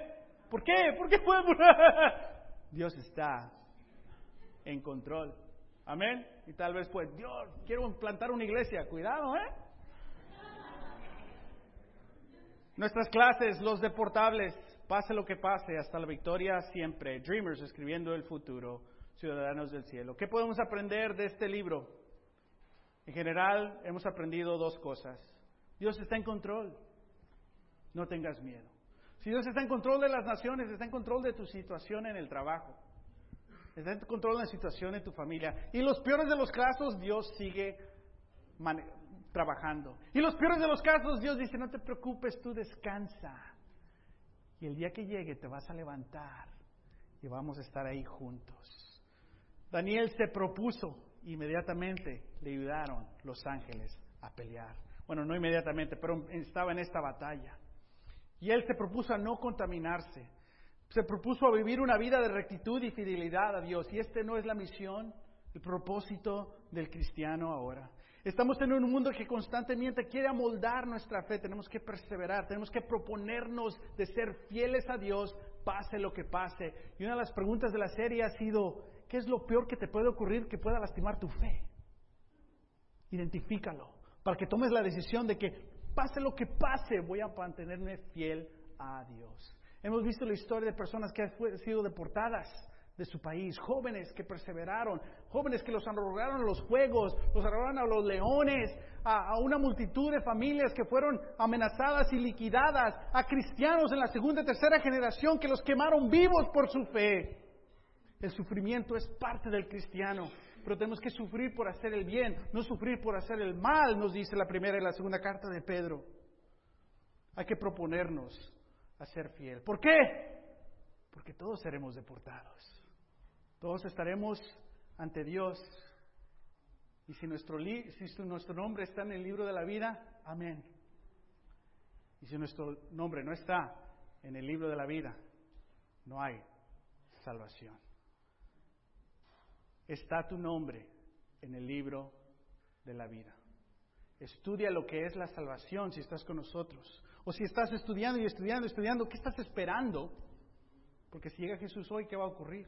¿Por qué? ¿Por qué fue? Dios está en control. Amén. Y tal vez pues, Dios, quiero implantar una iglesia. Cuidado, ¿eh? Nuestras clases, los deportables, pase lo que pase, hasta la victoria siempre. Dreamers escribiendo el futuro, ciudadanos del cielo. ¿Qué podemos aprender de este libro? En general, hemos aprendido dos cosas. Dios está en control. No tengas miedo. Si Dios está en control de las naciones, está en control de tu situación en el trabajo, está en control de la situación en tu familia. Y los peores de los casos, Dios sigue trabajando. Y los peores de los casos, Dios dice, no te preocupes, tú descansa. Y el día que llegue te vas a levantar y vamos a estar ahí juntos. Daniel se propuso, inmediatamente le ayudaron los ángeles a pelear. Bueno, no inmediatamente, pero estaba en esta batalla. Y él se propuso a no contaminarse. Se propuso a vivir una vida de rectitud y fidelidad a Dios. Y este no es la misión, el propósito del cristiano ahora. Estamos en un mundo que constantemente quiere amoldar nuestra fe. Tenemos que perseverar, tenemos que proponernos de ser fieles a Dios, pase lo que pase. Y una de las preguntas de la serie ha sido, ¿qué es lo peor que te puede ocurrir que pueda lastimar tu fe? Identifícalo, para que tomes la decisión de que pase lo que pase, voy a mantenerme fiel a Dios. Hemos visto la historia de personas que han sido deportadas de su país, jóvenes que perseveraron, jóvenes que los arrogaron a los juegos, los arrogaron a los leones, a, a, una multitud de familias que fueron amenazadas y liquidadas, a cristianos en la segunda y tercera generación que los quemaron vivos por su fe. El sufrimiento es parte del cristiano, pero tenemos que sufrir por hacer el bien, no sufrir por hacer el mal, nos dice la primera y la segunda carta de Pedro. Hay que proponernos a ser fiel. ¿Por qué? Porque todos seremos deportados. Todos estaremos ante Dios. Y si nuestro, si nuestro nombre está en el libro de la vida, amén. Y si nuestro nombre no está en el libro de la vida, no hay salvación. Está tu nombre en el libro de la vida. Estudia lo que es la salvación si estás con nosotros. O si estás estudiando y estudiando, estudiando, ¿qué estás esperando? Porque si llega Jesús hoy, ¿qué va a ocurrir?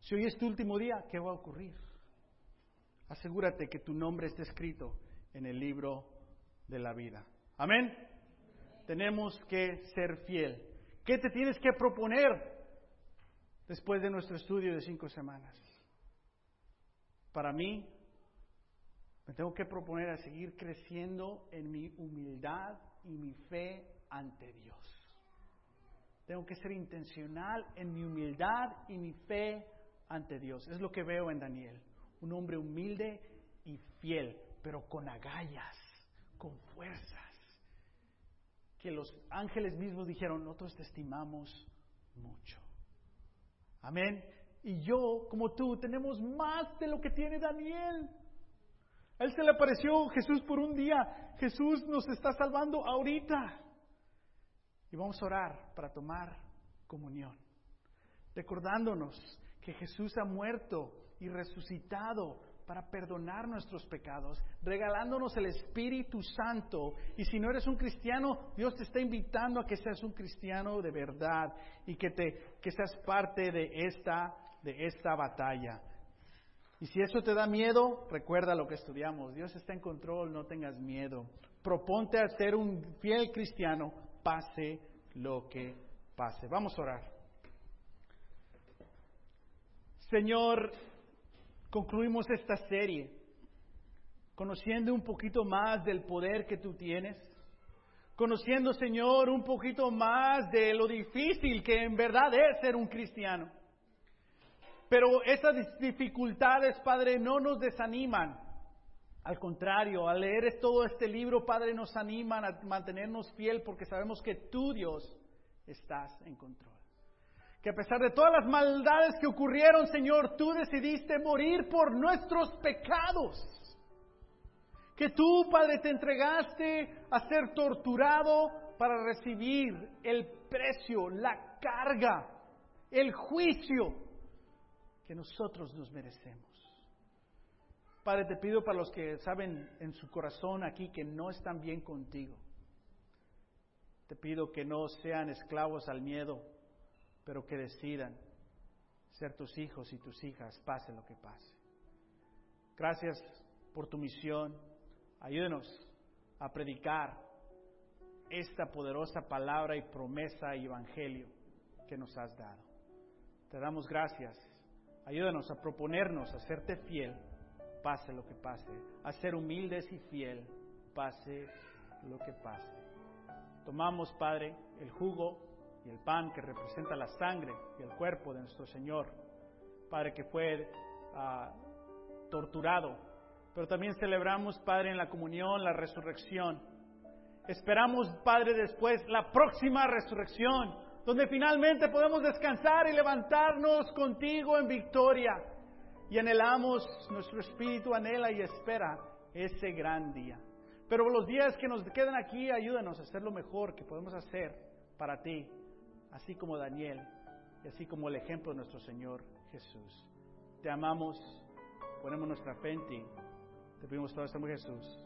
Si hoy es tu último día, ¿qué va a ocurrir? Asegúrate que tu nombre esté escrito en el libro de la vida. Amén. Tenemos que ser fiel. ¿Qué te tienes que proponer después de nuestro estudio de cinco semanas? Para mí, me tengo que proponer a seguir creciendo en mi humildad y mi fe ante Dios. Tengo que ser intencional en mi humildad y mi fe ante Dios. Es lo que veo en Daniel. Un hombre humilde y fiel, pero con agallas, con fuerzas. Que los ángeles mismos dijeron, nosotros te estimamos mucho. Amén. Y yo, como tú, tenemos más de lo que tiene Daniel. A él se le apareció Jesús por un día. Jesús nos está salvando ahorita. Y vamos a orar para tomar comunión, recordándonos que Jesús ha muerto y resucitado para perdonar nuestros pecados, regalándonos el Espíritu Santo. Y si no eres un cristiano, Dios te está invitando a que seas un cristiano de verdad y que, te, que seas parte de esta, de esta batalla. Y si eso te da miedo, recuerda lo que estudiamos. Dios está en control, no tengas miedo. Proponte a ser un fiel cristiano, pase lo que pase. Vamos a orar. Señor, concluimos esta serie conociendo un poquito más del poder que tú tienes, conociendo, Señor, un poquito más de lo difícil que en verdad es ser un cristiano. Pero esas dificultades, Padre, no nos desaniman. Al contrario, al leer todo este libro, Padre, nos animan a mantenernos fiel porque sabemos que tú, Dios, estás en control que a pesar de todas las maldades que ocurrieron, Señor, tú decidiste morir por nuestros pecados. Que tú, Padre, te entregaste a ser torturado para recibir el precio, la carga, el juicio que nosotros nos merecemos. Padre, te pido para los que saben en su corazón aquí que no están bien contigo. Te pido que no sean esclavos al miedo, pero que decidan ser tus hijos y tus hijas, pase lo que pase. Gracias por tu misión. Ayúdenos a predicar esta poderosa palabra y promesa y evangelio que nos has dado. Te damos gracias. Ayúdanos a proponernos a serte fiel, pase lo que pase, a ser humildes y fiel, pase lo que pase. Tomamos, Padre, el jugo el pan que representa la sangre y el cuerpo de nuestro Señor, Padre que fue ah, torturado. Pero también celebramos, Padre, en la comunión la resurrección. Esperamos, Padre, después la próxima resurrección, donde finalmente podemos descansar y levantarnos contigo en victoria. Y anhelamos, nuestro espíritu anhela y espera ese gran día. Pero los días que nos quedan aquí, ayúdanos a hacer lo mejor que podemos hacer para ti, así como Daniel y así como el ejemplo de nuestro Señor Jesús. Te amamos, ponemos nuestra fe en ti. Te pedimos todo esto en Jesús.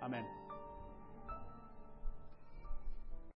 Amén.